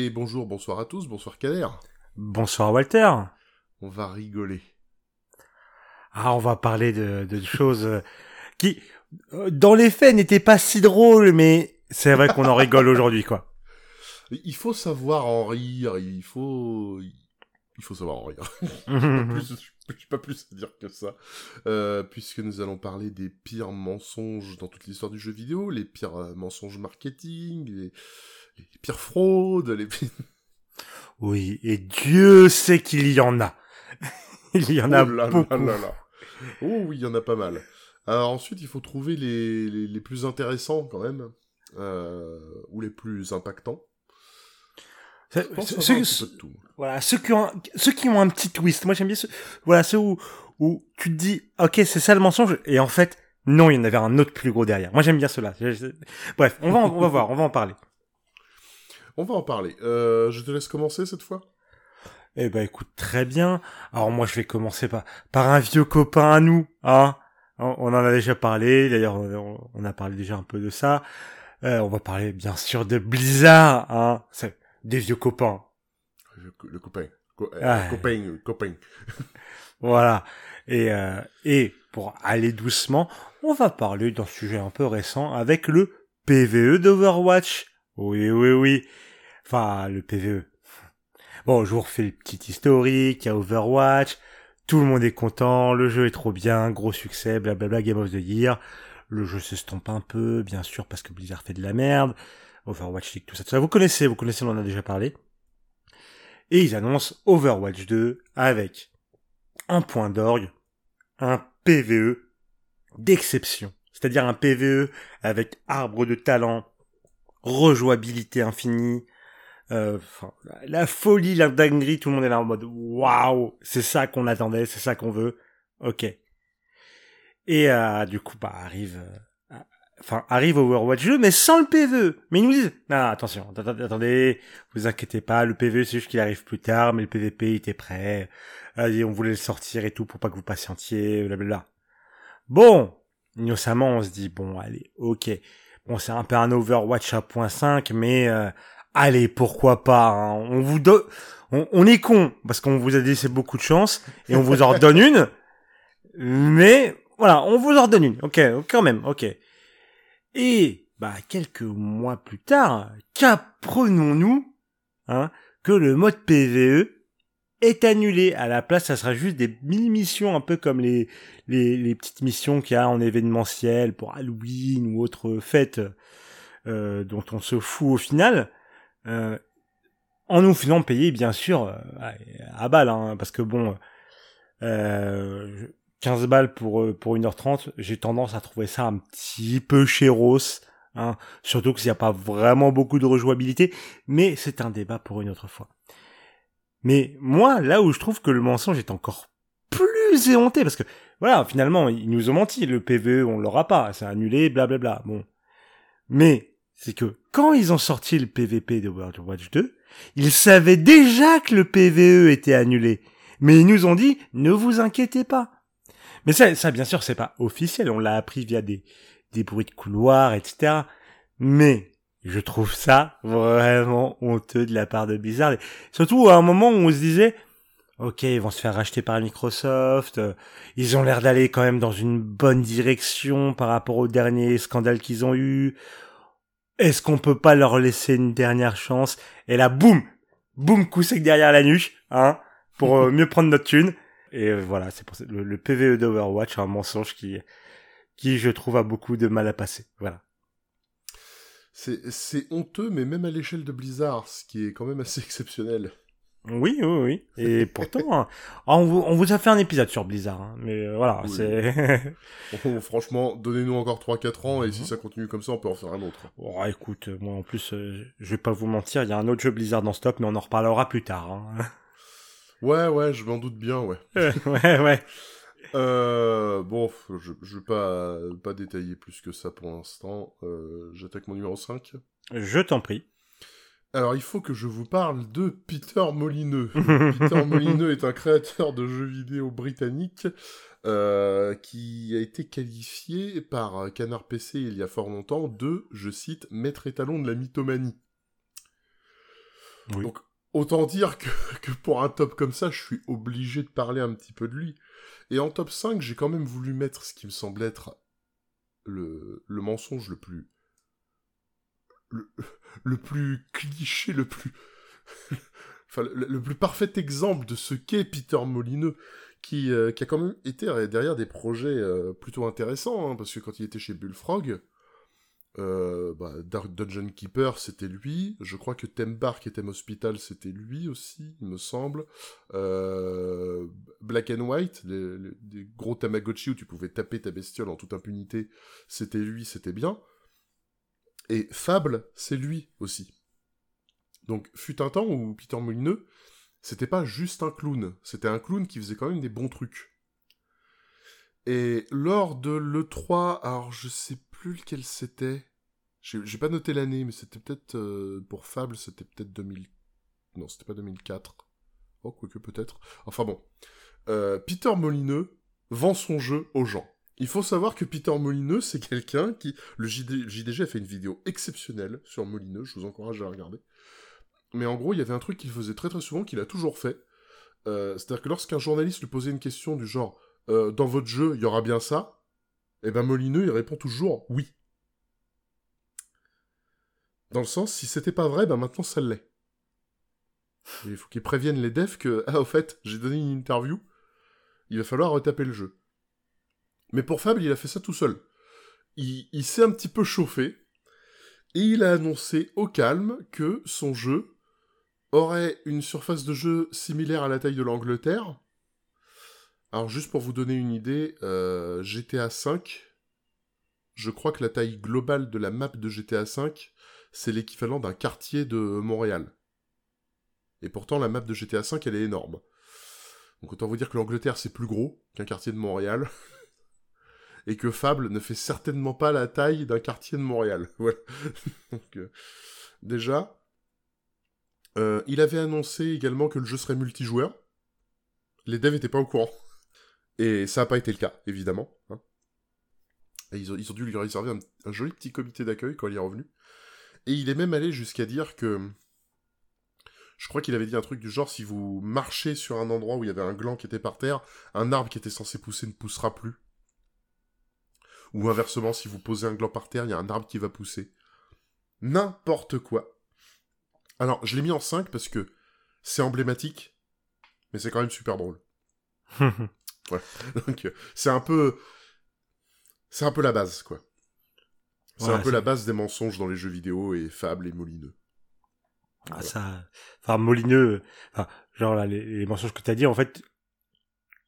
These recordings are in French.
Et bonjour, bonsoir à tous, bonsoir Kader. Bonsoir Walter. On va rigoler. Ah, on va parler de, de choses euh, qui, euh, dans les faits, n'étaient pas si drôles, mais c'est vrai qu'on en rigole aujourd'hui, quoi. Il faut savoir en rire, il faut... Il faut savoir en rire. Je n'ai pas plus à dire que ça. Euh, puisque nous allons parler des pires mensonges dans toute l'histoire du jeu vidéo, les pires euh, mensonges marketing, les, les pires fraudes, les pires... Oui, et Dieu sait qu'il y en a. il y en a Oh là beaucoup. là là là. Oh oui, il y en a pas mal. Alors ensuite, il faut trouver les, les, les plus intéressants quand même, euh, ou les plus impactants. C'est- Je pense ce- avoir ce- un petit ce- peu de tout. Voilà, ceux qui ont, un, ceux qui ont un petit twist. Moi, j'aime bien ceux, voilà, ceux où, où tu te dis, ok, c'est ça le mensonge, et en fait, non, il y en avait un autre plus gros derrière. Moi, j'aime bien je- Bref, on va, on va voir, on va en parler. On va en parler. Euh, je te laisse commencer cette fois. Eh ben, écoute, très bien. Alors, moi, je vais commencer par, par un vieux copain à nous, hein. On en a déjà parlé, d'ailleurs, on, a parlé déjà un peu de ça. Euh, on va parler, bien sûr, de Blizzard, hein. C'est des vieux copains. Le, le copain. Co- euh. Copain, copain. Voilà. Et, euh, et pour aller doucement, on va parler d'un sujet un peu récent avec le PVE d'Overwatch. Oui, oui, oui. Enfin, le PVE. Bon, je vous refais le petit historique, il y a Overwatch, tout le monde est content, le jeu est trop bien, gros succès, blablabla, Game of the Year. Le jeu s'estompe un peu, bien sûr, parce que Blizzard fait de la merde. Overwatch League, tout ça, tout ça. Vous connaissez, vous connaissez, on en a déjà parlé. Et ils annoncent Overwatch 2 avec un point d'orgue, un PVE d'exception. C'est-à-dire un PVE avec arbre de talent, rejouabilité infinie, euh, la folie, la dinguerie, tout le monde est là en mode waouh, c'est ça qu'on attendait, c'est ça qu'on veut. Ok. Et euh, du coup, bah arrive, euh, enfin arrive Overwatch 2, mais sans le PVE. Mais ils nous disent, non, attention, attendez, vous inquiétez pas, le PVE c'est juste qu'il arrive plus tard, mais le PVP était prêt. Allez, on voulait le sortir et tout pour pas que vous patientiez, blablabla. Bon, innocemment on se dit bon, allez, ok. Bon, c'est un peu un Overwatch à point 5, mais euh, allez, pourquoi pas. hein. On vous donne, on, on est con parce qu'on vous a laissé beaucoup de chance et on vous en redonne une. Mais voilà, on vous en redonne une. Ok, quand même, ok. Et bah quelques mois plus tard, qu'apprenons-nous hein, que le mode PVE est annulé. À la place, ça sera juste des mini-missions, un peu comme les, les, petites missions qu'il y a en événementiel pour Halloween ou autres fêtes euh, dont on se fout au final. Euh, en nous faisant payer, bien sûr, euh, à balle, hein, parce que bon, euh, 15 balles pour, euh, pour 1h30, j'ai tendance à trouver ça un petit peu chéros. Hein, surtout qu'il n'y a pas vraiment beaucoup de rejouabilité, mais c'est un débat pour une autre fois. Mais moi, là où je trouve que le mensonge est encore plus éhonté, parce que voilà, finalement, ils nous ont menti, le PVE, on l'aura pas, c'est annulé, blablabla. Bon. Mais, c'est que quand ils ont sorti le PVP de World of Watch 2, ils savaient déjà que le PVE était annulé. Mais ils nous ont dit, ne vous inquiétez pas. Mais ça, ça bien sûr, c'est pas officiel, on l'a appris via des, des bruits de couloir, etc. Mais, je trouve ça vraiment honteux de la part de Blizzard. Surtout à un moment où on se disait, ok, ils vont se faire racheter par Microsoft, euh, ils ont l'air d'aller quand même dans une bonne direction par rapport au dernier scandale qu'ils ont eu. Est-ce qu'on peut pas leur laisser une dernière chance? Et là, boum, boum, coup sec derrière la nuque, hein, pour euh, mieux prendre notre thune. Et euh, voilà, c'est pour ça, le, le PVE d'Overwatch, un mensonge qui, qui je trouve a beaucoup de mal à passer. Voilà. C'est honteux, mais même à l'échelle de Blizzard, ce qui est quand même assez exceptionnel. Oui, oui, oui. Et pourtant, hein, on, vous, on vous a fait un épisode sur Blizzard, hein, mais euh, voilà, Oui. c'est. Bon, franchement, donnez-nous encore 3-4 ans, et si Mhm. ça continue comme ça, on peut en faire un autre. oh, écoute, moi en plus, euh, je vais pas vous mentir, il y a un autre jeu Blizzard dans stock, mais on en reparlera plus tard. Hein. Ouais, ouais, je m'en doute bien, ouais. ouais, ouais. Euh, bon, je, je vais pas, pas détailler plus que ça pour l'instant. Euh, J'attaque mon numéro 5. Je t'en prie. Alors, il faut que je vous parle de Peter Molineux. Peter Molineux est un créateur de jeux vidéo britannique euh, qui a été qualifié par Canard PC il y a fort longtemps de, je cite, maître étalon de la mythomanie. Oui. Donc, autant dire que, pour un top comme ça, je suis obligé de parler un petit peu de lui. Et en top 5, j'ai quand même voulu mettre ce qui me semble être le, le mensonge le plus... Le, plus cliché, le plus... enfin, le, plus parfait exemple de ce qu'est Peter Molineux, qui, euh, a quand même été derrière des projets euh, plutôt intéressants, hein, parce que quand il était chez Bullfrog, euh, bah, Dark Dungeon Keeper, c'était lui. Je crois que Theme Park et Theme Hospital, c'était lui aussi, il me semble. Euh, Black and White, les, gros Tamagotchi où tu pouvais taper ta bestiole en toute impunité, c'était lui, c'était bien. Et Fable, c'est lui aussi. Donc, fut un temps où Peter Molineux, c'était pas juste un clown, c'était un clown qui faisait quand même des bons trucs. Et lors de l'E3, alors je sais plus lequel c'était. J'ai pas noté l'année, mais c'était peut-être euh, pour Fable, c'était peut-être 2000. Non, c'était pas 2004. Oh, quoique peut-être. Enfin bon. Euh, Peter Molineux vend son jeu aux gens. Il faut savoir que Peter Molineux, c'est quelqu'un qui... Le JD JDG a fait une vidéo exceptionnelle sur Molineux, je vous encourage à la regarder. Mais en gros, il y avait un truc qu'il faisait très très souvent, qu'il a toujours fait. Euh, C'est-à-dire que lorsqu'un journaliste lui posait une question du genre euh, Dans votre jeu, il y aura bien ça ?», et ben Molineux, il répond toujours « oui ». Dans le sens, si c'était pas vrai, ben maintenant ça l'est. Il faut qu'ils préviennent les devs que, ah, au fait, j'ai donné une interview, il va falloir retaper le jeu. Mais pour Fable, il a fait ça tout seul. Il s'est un petit peu chauffé, et il a annoncé au calme que son jeu aurait une surface de jeu similaire à la taille de l'Angleterre. Alors juste pour vous donner une idée, euh, GTA V, je crois que la taille globale de la map de GTA V, c'est l'équivalent d'un quartier de Montréal. Et pourtant, la map de GTA V, elle est énorme. Donc autant vous dire que l'Angleterre, c'est plus gros qu'un quartier de Montréal. Et que Fable ne fait certainement pas la taille d'un quartier de Montréal. Voilà. Euh, déjà, euh, il avait annoncé également que le jeu serait multijoueur. Les devs étaient pas au courant. Et ça n'a pas été le cas, évidemment. hein. Et ils, ont, ils ont dû lui réserver un, un joli petit comité d'accueil quand il est revenu. Et il est même allé jusqu'à dire que... Je crois qu'il avait dit un truc du genre, si vous marchez sur un endroit où il y avait un gland qui était par terre, un arbre qui était censé pousser ne poussera plus. Ou inversement, si vous posez un gland par terre, il y a un arbre qui va pousser. N'importe quoi. Alors, je l'ai mis en 5 parce que c'est emblématique, mais c'est quand même super drôle. Donc, euh, c'est un peu... C'est un peu la base, quoi. C'est Ouais, un peu la base des mensonges dans les jeux vidéo et Fable et Molineux. Ah, ça, enfin, Molineux, enfin, genre là, les, les mensonges que t'as dit, en fait,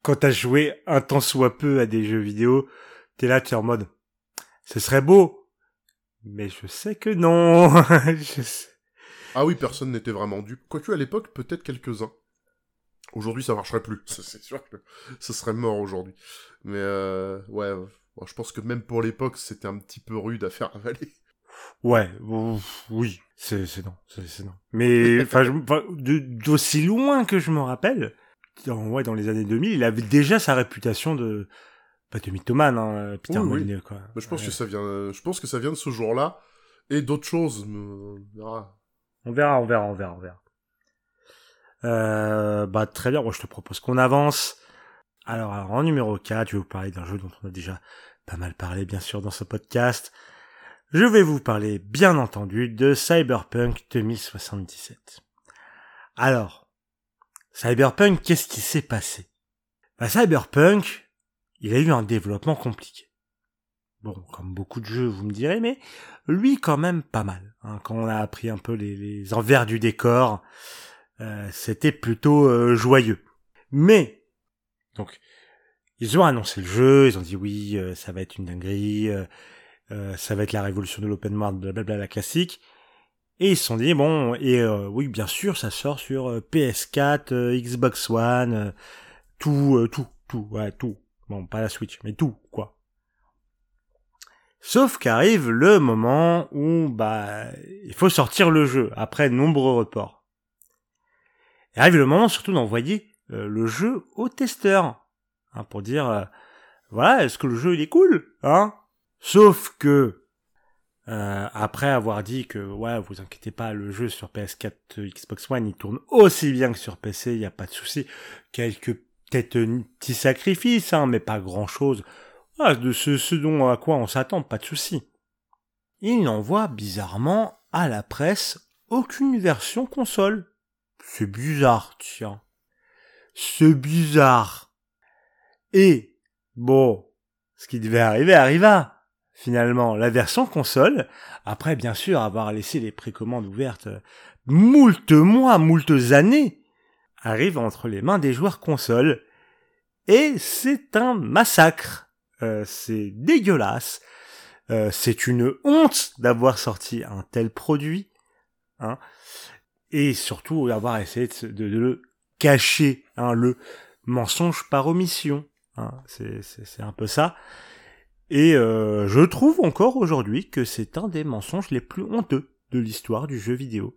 quand t'as joué un temps soit peu à des jeux vidéo, t'es là, t'es en mode, ce serait beau, mais je sais que non. Je sais. Ah oui, personne n'était vraiment dupe. Quoique à l'époque, peut-être quelques-uns. Aujourd'hui, ça marcherait plus. C'est sûr que ça serait mort aujourd'hui. Mais euh, ouais, bon, je pense que même pour l'époque, c'était un petit peu rude à faire avaler. Ouais, ouf, oui, c'est non, c'est non. Mais enfin, d'aussi loin que je me rappelle, dans, ouais, dans les années 2000, il avait déjà sa réputation de pas de mythomane, hein, Peter Oui. Molineux, quoi. Mais je pense Ouais. que ça vient, je pense que ça vient de ce jour-là et d'autres choses. mais on verra. On verra, on verra, on verra, on verra. Euh, bah très bien, moi je te propose qu'on avance. Alors, alors, en numéro 4, je vais vous parler d'un jeu dont on a déjà pas mal parlé bien sûr dans ce podcast. Je vais vous parler bien entendu de Cyberpunk 2077. Alors, Cyberpunk, qu'est-ce qui s'est passé? Bah, Cyberpunk, il a eu un développement compliqué. Bon, comme beaucoup de jeux, vous me direz, mais lui quand même pas mal. hein. Quand on a appris un peu les, les envers du décor, euh, c'était plutôt euh, joyeux. Mais, donc, ils ont annoncé le jeu, ils ont dit oui, euh, ça va être une dinguerie, ça va être la révolution de l'open world, blablabla, la classique. Et ils se sont dit, bon, et oui, bien sûr, ça sort sur euh, PS4, euh, Xbox One, tout, tout, tout, ouais, tout. Bon, pas la Switch, mais tout, quoi. Sauf qu'arrive le moment où, bah, il faut sortir le jeu, après nombreux reports. Et arrive le moment surtout d'envoyer euh, le jeu aux testeurs, hein, pour dire, euh, voilà, est-ce que le jeu il est cool, hein? Sauf que euh, après avoir dit que ouais, vous inquiétez pas, le jeu sur PS4, Xbox One, il tourne aussi bien que sur PC, il y a pas de souci. Quelques peut-être petits sacrifices, hein, mais pas grand-chose. Ah, de ce, ce dont à quoi on s'attend, pas de souci. Il n'envoie bizarrement à la presse aucune version console. C'est bizarre, tiens. C'est bizarre. Et, bon, ce qui devait arriver arriva. Finalement, la version console, après bien sûr avoir laissé les précommandes ouvertes moult mois, moult années, arrive entre les mains des joueurs console. Et c'est un massacre. Euh, c'est dégueulasse. Euh, c'est une honte d'avoir sorti un tel produit. Hein, et surtout d'avoir essayé de, le cacher, hein, le mensonge par omission. Hein, c'est un peu ça. Et euh, je trouve encore aujourd'hui que c'est un des mensonges les plus honteux de l'histoire du jeu vidéo.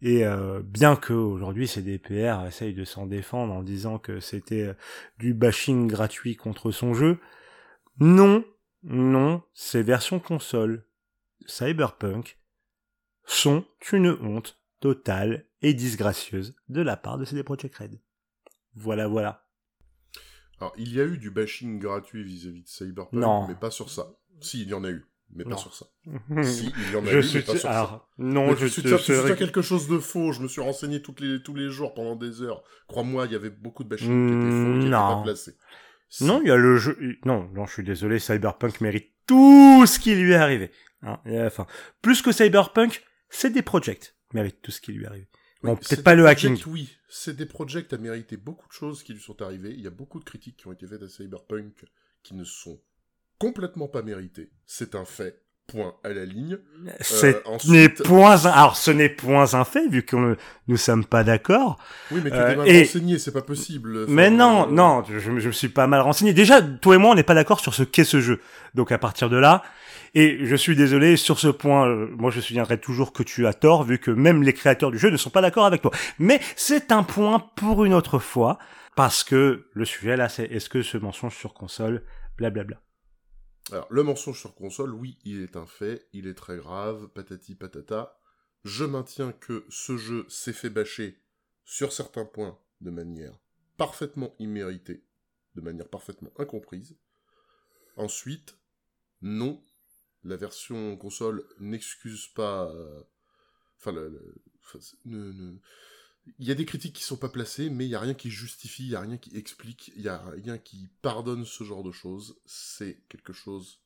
Et euh, bien que aujourd'hui ces DPR essayent de s'en défendre en disant que c'était euh, du bashing gratuit contre son jeu, non, non, ces versions console Cyberpunk sont une honte totale et disgracieuse de la part de CD Projekt Red. Voilà, voilà. Alors, il y a eu du bashing gratuit vis-à-vis de Cyberpunk, mais pas sur ça. Si, il y en a eu mais pas sur ça. si, il y en a eu, mais pas sur ça. Non, je suis... Tu quelque chose de faux. Je me suis renseigné toutes les, tous les jours pendant des heures. Crois-moi, il y avait beaucoup de bashing qui étaient faux, qui n'étaient pas placés. Non, il y a le jeu... Non, non, je suis désolé, Cyberpunk mérite tout ce qui lui est arrivé. Hein, enfin, plus que Cyberpunk, c'est des projects mérite tout ce qui lui est arrivé. bon, peut-être pas le hacking. Oui, c'est des projects a mérité beaucoup de choses qui lui sont arrivées. Il y a beaucoup de critiques qui ont été faites à Cyberpunk qui ne sont complètement pas méritées. C'est un fait. Point à la ligne. Ce euh, n'est point alors ce n'est point un fait vu que nous sommes pas d'accord. Oui, mais tu es mal euh, renseigné, c'est pas possible. mais non, euh, non, je, je, me suis pas mal renseigné. Déjà, toi et moi, on n'est pas d'accord sur ce qu'est ce jeu. Donc à partir de là, et je suis désolé sur ce point, moi je souviendrai toujours que tu as tort vu que même les créateurs du jeu ne sont pas d'accord avec toi. Mais c'est un point pour une autre fois parce que le sujet là, c'est est-ce que ce mensonge sur console, blablabla. Alors, le mensonge sur console, oui, il est un fait, il est très grave, patati patata. Je maintiens que ce jeu s'est fait bâcher sur certains points de manière parfaitement imméritée, de manière parfaitement incomprise. Ensuite, non, la version console n'excuse pas... Euh, enfin, ne, il y a des critiques qui sont pas placées, mais il y a rien qui justifie, il y a rien qui explique, il y a rien qui pardonne ce genre de choses. C'est quelque chose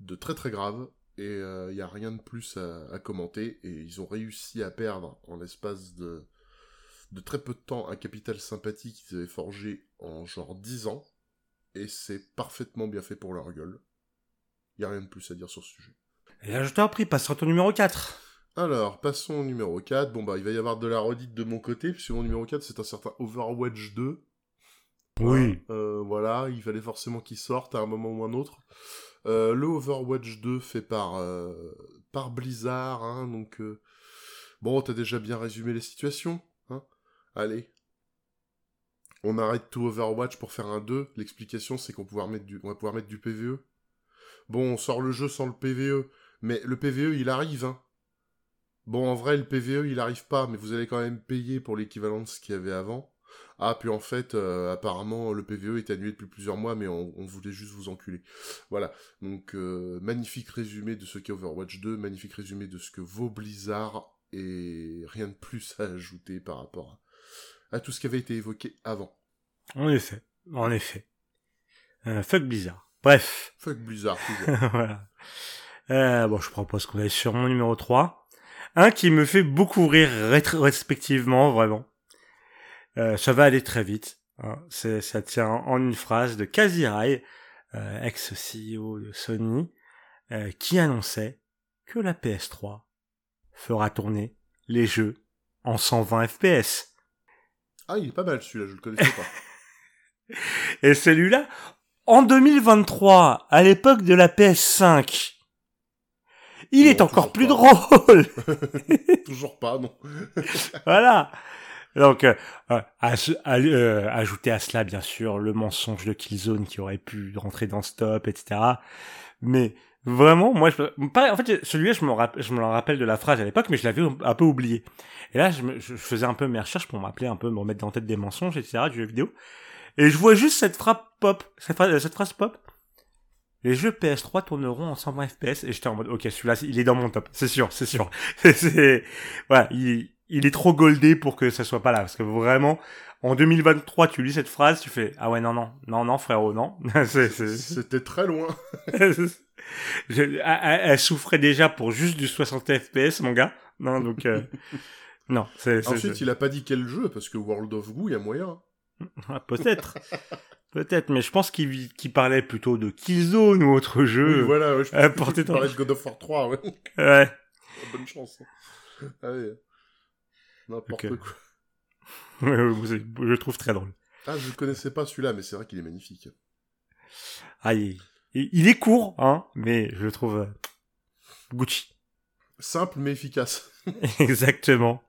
de très très grave et euh, il y a rien de plus à, commenter. Et ils ont réussi à perdre en l'espace de de très peu de temps un capital sympathique qu'ils avaient forgé en genre 10 ans. Et c'est parfaitement bien fait pour leur gueule. Il y a rien de plus à dire sur ce sujet. Et là, je t'en prie, passe sur ton numéro 4. Alors, passons au numéro 4. Bon, bah, il va y avoir de la redite de mon côté, puisque mon numéro 4, c'est un certain Overwatch 2. Oui. Euh, voilà, il fallait forcément qu'il sorte à un moment ou un autre. Euh, le Overwatch 2 fait par, euh, par Blizzard, hein, donc... Bon, t'as déjà bien résumé les situations, hein Allez. On arrête tout Overwatch pour faire un 2. L'explication, c'est qu'on pouvoir mettre du... va pouvoir mettre du PVE. Bon, on sort le jeu sans le PVE, mais le PVE, il arrive, hein Bon, en vrai, le PVE, il arrive pas, mais vous allez quand même payer pour l'équivalent de ce qu'il y avait avant. Ah, puis en fait, euh, apparemment, le PVE est annulé depuis plusieurs mois, mais on, voulait juste vous enculer. Voilà. Donc, euh, magnifique résumé de ce qu'est Overwatch 2, magnifique résumé de ce que vaut Blizzard, et rien de plus à ajouter par rapport à, tout ce qui avait été évoqué avant. En effet, en effet. Euh, fuck Blizzard. Bref. Fuck Blizzard, toujours. voilà. bon, je propose qu'on aille sur mon numéro 3. Un qui me fait beaucoup rire respectivement, vraiment. Euh, ça va aller très vite. Hein. C'est, ça tient en une phrase de Kazirai, euh, ex-CEO de Sony, euh, qui annonçait que la PS3 fera tourner les jeux en 120 FPS. Ah, il est pas mal celui-là, je le connaissais pas. Et celui-là, en 2023, à l'époque de la PS5, il est encore plus drôle. toujours pas, non. voilà. Donc, euh, euh, euh, ajouter à cela, bien sûr, le mensonge de Killzone qui aurait pu rentrer dans Stop, etc. Mais Vraiment, moi, je, pas, en fait, celui-là, je me rappelle, je me rappelle de la phrase à l'époque, mais je l'avais un peu oublié. Et là, je, me, je faisais un peu mes recherches pour m'appeler un peu, me remettre dans la tête des mensonges, etc., du jeu vidéo. Et je vois juste cette phrase pop, cette phrase, cette phrase pop. Les jeux PS3 tourneront en 120 FPS, et j'étais en mode, ok, celui-là, il est dans mon top, c'est sûr, c'est sûr. c'est, voilà, il, il est trop goldé pour que ça soit pas là, parce que vraiment, en 2023, tu lis cette phrase, tu fais, ah ouais, non, non, non, non, frérot, non. C'était très loin. elle, souffrait déjà pour juste du 60 FPS, mon gars. Non, donc euh, non. Ensuite, il a pas dit quel jeu parce que World of Goo, il y a moyen. Ah, peut-être. Peut-être, mais je pense qu'il parlait plutôt de Killzone ou autre jeu. Oui, voilà, je pense qu'il parlait de God of War 3, ouais. ouais. Bonne chance. Allez. N'importe quoi. je le trouve très drôle. Ah, je ne connaissais pas celui-là, mais c'est vrai qu'il est magnifique. Ah, il, il est court, hein, mais je le trouve euh, Gucci. Simple mais efficace. Exactement.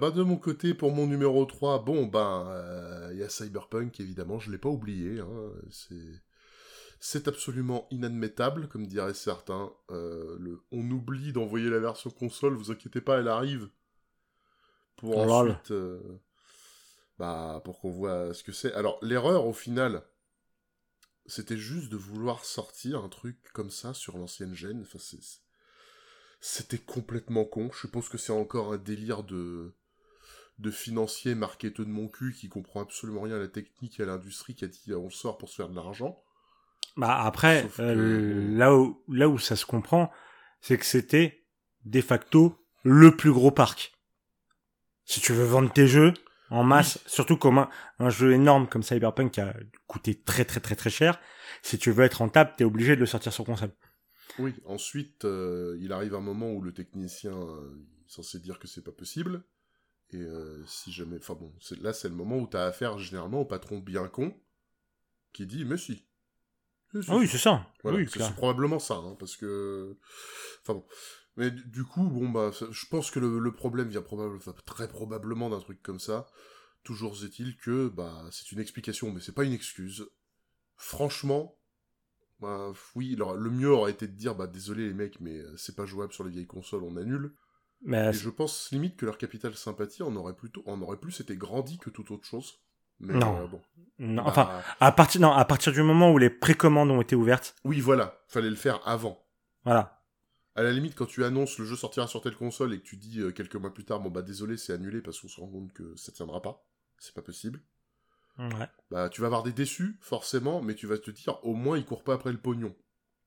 Bah de mon côté, pour mon numéro 3, bon, ben, il y a Cyberpunk, évidemment, je l'ai pas oublié. Hein, c'est... C'est absolument inadmettable, comme diraient certains. Euh, le... On oublie d'envoyer la version console, vous inquiétez pas, elle arrive. Pour ensuite... Euh, bah, pour qu'on voit ce que c'est. Alors, l'erreur, au final, c'était juste de vouloir sortir un truc comme ça sur l'ancienne gêne. Enfin, c'était complètement con. Je suppose que c'est encore un délire de de financier marketeux de mon cul qui comprend absolument rien à la technique et à l'industrie qui a dit on sort pour se faire de l'argent. Bah après, euh, là où là où ça se comprend, c'est que c'était de facto le plus gros parc. Si tu veux vendre tes jeux, en masse, surtout comme un, jeu énorme comme Cyberpunk qui a coûté très très très très cher. Si tu veux être rentable, t'es obligé de le sortir sur console. Oui, ensuite, euh, il arrive un moment où le technicien euh, est censé dire que c'est pas possible. Et euh, si jamais. Enfin bon, là c'est le moment où t'as affaire généralement au patron bien con qui dit Mais si. Ah oui, c'est ça. oui, c'est probablement ça, hein, parce que. Enfin bon. Mais du coup, bon, bah, je pense que le, problème vient probablement, très probablement d'un truc comme ça. Toujours est-il que, bah, c'est une explication, mais c'est pas une excuse. Franchement, bah, oui, le mieux aurait été de dire, bah, désolé les mecs, mais euh, c'est pas jouable sur les vieilles consoles, on annule. Mais Et je pense limite que leur capital sympathie en aurait plutôt, en aurait plus été grandi que toute autre chose. non. Euh, bon. non. Bah, enfin, à partir, non, à partir du moment où les précommandes ont été ouvertes. Oui, voilà. Fallait le faire avant. Voilà à la limite, quand tu annonces le jeu sortira sur telle console et que tu dis euh, quelques mois plus tard, bon bah désolé, c'est annulé parce qu'on se rend compte que ça tiendra pas, c'est pas possible. Ouais. Bah tu vas avoir des déçus, forcément, mais tu vas te dire, au moins ils courent pas après le pognon.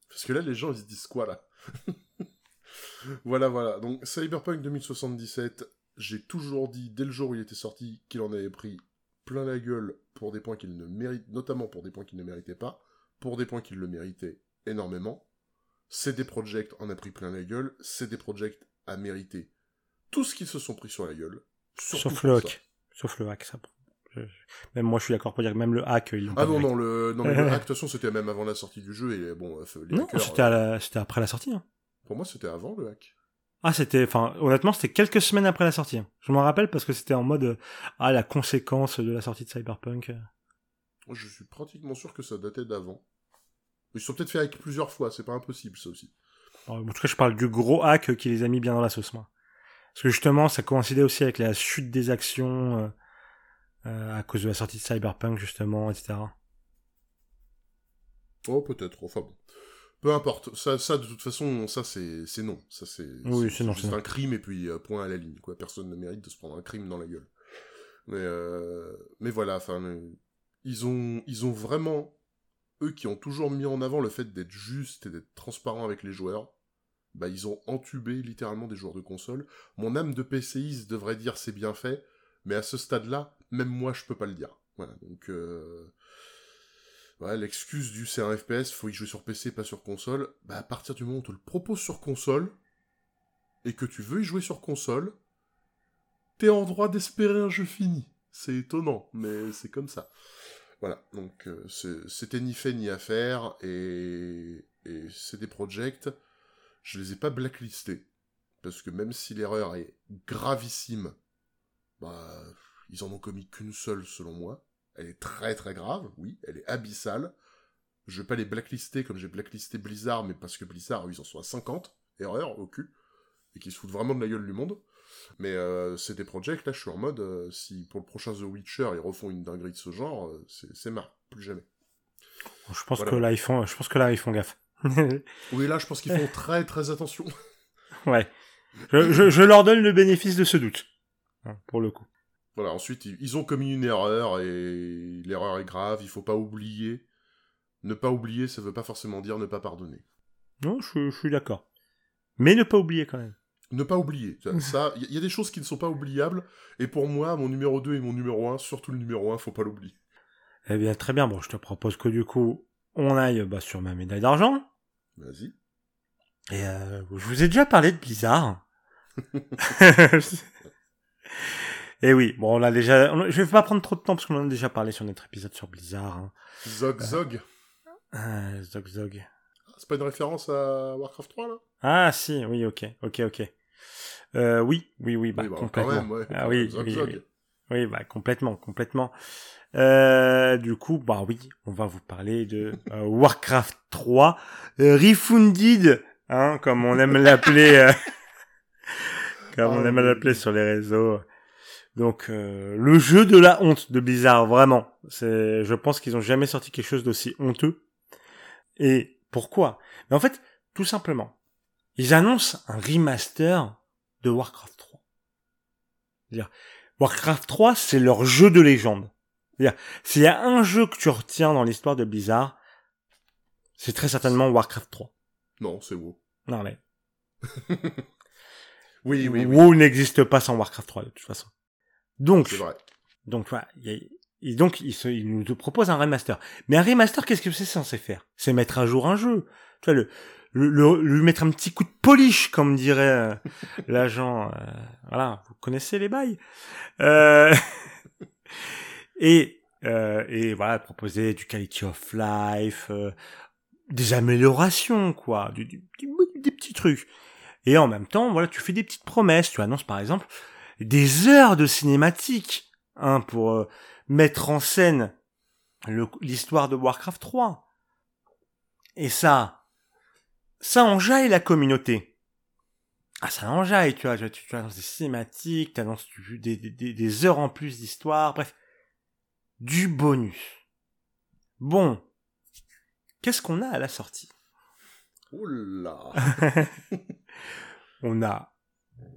Parce que là, les gens, ils se disent quoi là? Voilà, voilà. Donc Cyberpunk 2077, j'ai toujours dit dès le jour où il était sorti qu'il en avait pris plein la gueule pour des points qu'il ne mérite, notamment pour des points qu'il ne méritait pas, pour des points qu'il le méritait énormément. CD Projekt en a pris plein la gueule, CD Projekt a mérité tout ce qu'ils se sont pris sur la gueule. Sauf le hack. Sauf le hack, ça. Même moi, je suis d'accord pour dire que même le hack, ils Ah non, non, le, non, le hack, de toute façon, c'était même avant la sortie du jeu, et bon, euh, Non, euh, c'était, après la sortie. Hein. Pour moi, c'était avant le hack. Ah, c'était, enfin, honnêtement, c'était quelques semaines après la sortie. Je m'en rappelle parce que c'était en mode, euh, ah, la conséquence de la sortie de Cyberpunk. Je suis pratiquement sûr que ça datait d'avant. Ils sont peut-être fait avec plusieurs fois, c'est pas impossible ça aussi. En tout cas, je parle du gros hack qui les a mis bien dans la sauce, moi. Parce que justement, ça coïncidait aussi avec la chute des actions euh, euh, à cause de la sortie de Cyberpunk, justement, etc. Oh, peut-être. Enfin bon. Peu importe. Ça, ça de toute façon, ça, c'est, c'est non. Ça, c'est, oui, c'est, non, c'est un crime et puis euh, point à la ligne, quoi. Personne ne mérite de se prendre un crime dans la gueule. Mais, mais voilà, enfin, ils ont, ils ont vraiment eux qui ont toujours mis en avant le fait d'être juste et d'être transparent avec les joueurs, bah ils ont entubé littéralement des joueurs de console. Mon âme de PCiste devrait dire c'est bien fait, mais à ce stade-là, même moi je peux pas le dire. Voilà, donc euh... l'excuse du c'est un FPS, faut y jouer sur PC, pas sur console. Bah à partir du moment où on te le propose sur console, et que tu veux y jouer sur console, t'es en droit d'espérer un jeu fini. C'est étonnant, mais c'est comme ça. Voilà, donc euh, c'était ni fait ni à faire, et, et des projects, je les ai pas blacklistés, parce que même si l'erreur est gravissime, bah, ils en ont commis qu'une seule selon moi. Elle est très très grave, oui, elle est abyssale, Je vais pas les blacklister comme j'ai blacklisté Blizzard, mais parce que Blizzard, ils en sont à 50, erreur, au cul, et qui se foutent vraiment de la gueule du monde. Mais euh, c'est des projets, là je suis en mode, euh, si pour le prochain The Witcher ils refont une dinguerie de ce genre, euh, c'est marre, plus jamais. Je pense que là ils font, je pense que là ils font gaffe. oui là je pense qu'ils font très très attention. ouais. Je, je, leur donne le bénéfice de ce doute, hein, pour le coup. Voilà, ensuite ils ont commis une erreur et l'erreur est grave, il faut pas oublier. Ne pas oublier, ça veut pas forcément dire ne pas pardonner. Non, je, je suis d'accord. Mais ne pas oublier quand même ne pas oublier. Ça, il y a des choses qui ne sont pas oubliables, et pour moi, mon numéro 2 et mon numéro 1, surtout le numéro 1, faut pas l'oublier. Eh bien, très bien. Bon, je te propose que du coup, on aille bah, sur ma médaille d'argent. Vas-y. Et euh, je vous ai déjà parlé de Blizzard. et eh oui, bon, on a déjà. Je vais pas prendre trop de temps parce qu'on en a déjà parlé sur notre épisode sur Blizzard. Hein. Zog Zog. Euh, zog Zog. C'est pas une référence à Warcraft 3 là? Ah si, oui, ok, ok, ok. Euh, oui, oui, oui, bah, bah complètement. ah oui, oui, oui, bah complètement, complètement. Euh, du coup, bah oui, on va vous parler de euh, Warcraft 3 euh, Refunded, hein, comme on aime l'appeler, euh, comme on aime ah l'appeler sur les réseaux. Donc le jeu de la honte de Blizzard, vraiment. C'est, je pense qu'ils ont jamais sorti quelque chose d'aussi honteux. Et pourquoi? Mais en fait, tout simplement, ils annoncent un remaster de Warcraft 3. -dire, Warcraft 3, c'est leur jeu de légende. S'il y a un jeu que tu retiens dans l'histoire de Blizzard, c'est très certainement Warcraft 3. Non, c'est WoW. Non mais. oui, oui, WoW n'existe pas sans Warcraft 3 de toute façon. Donc. C'est vrai. Donc voilà, et donc il, il nous propose un remaster. Mais un remaster, qu'est-ce que c'est censé faire? C'est mettre à jour un jeu. Tu vois le le, lui mettre un petit coup de polish, comme dirait euh, l'agent. Euh, voilà, vous connaissez les bails. Euh, et euh, et voilà, proposer du quality of life, des améliorations, quoi, du, du, des petits trucs. Et en même temps, voilà, tu fais des petites promesses. Tu annonces par exemple des heures de cinématique, hein, pour mettre en scène l'histoire de Warcraft 3. Et ça, ça enjaille la communauté. Ah, ça enjaille, tu vois, tu, tu annonces des cinématiques, tu annonces des, des, des heures en plus d'histoire, bref. Du bonus. Bon. Qu'est-ce qu'on a à la sortie? Oula On a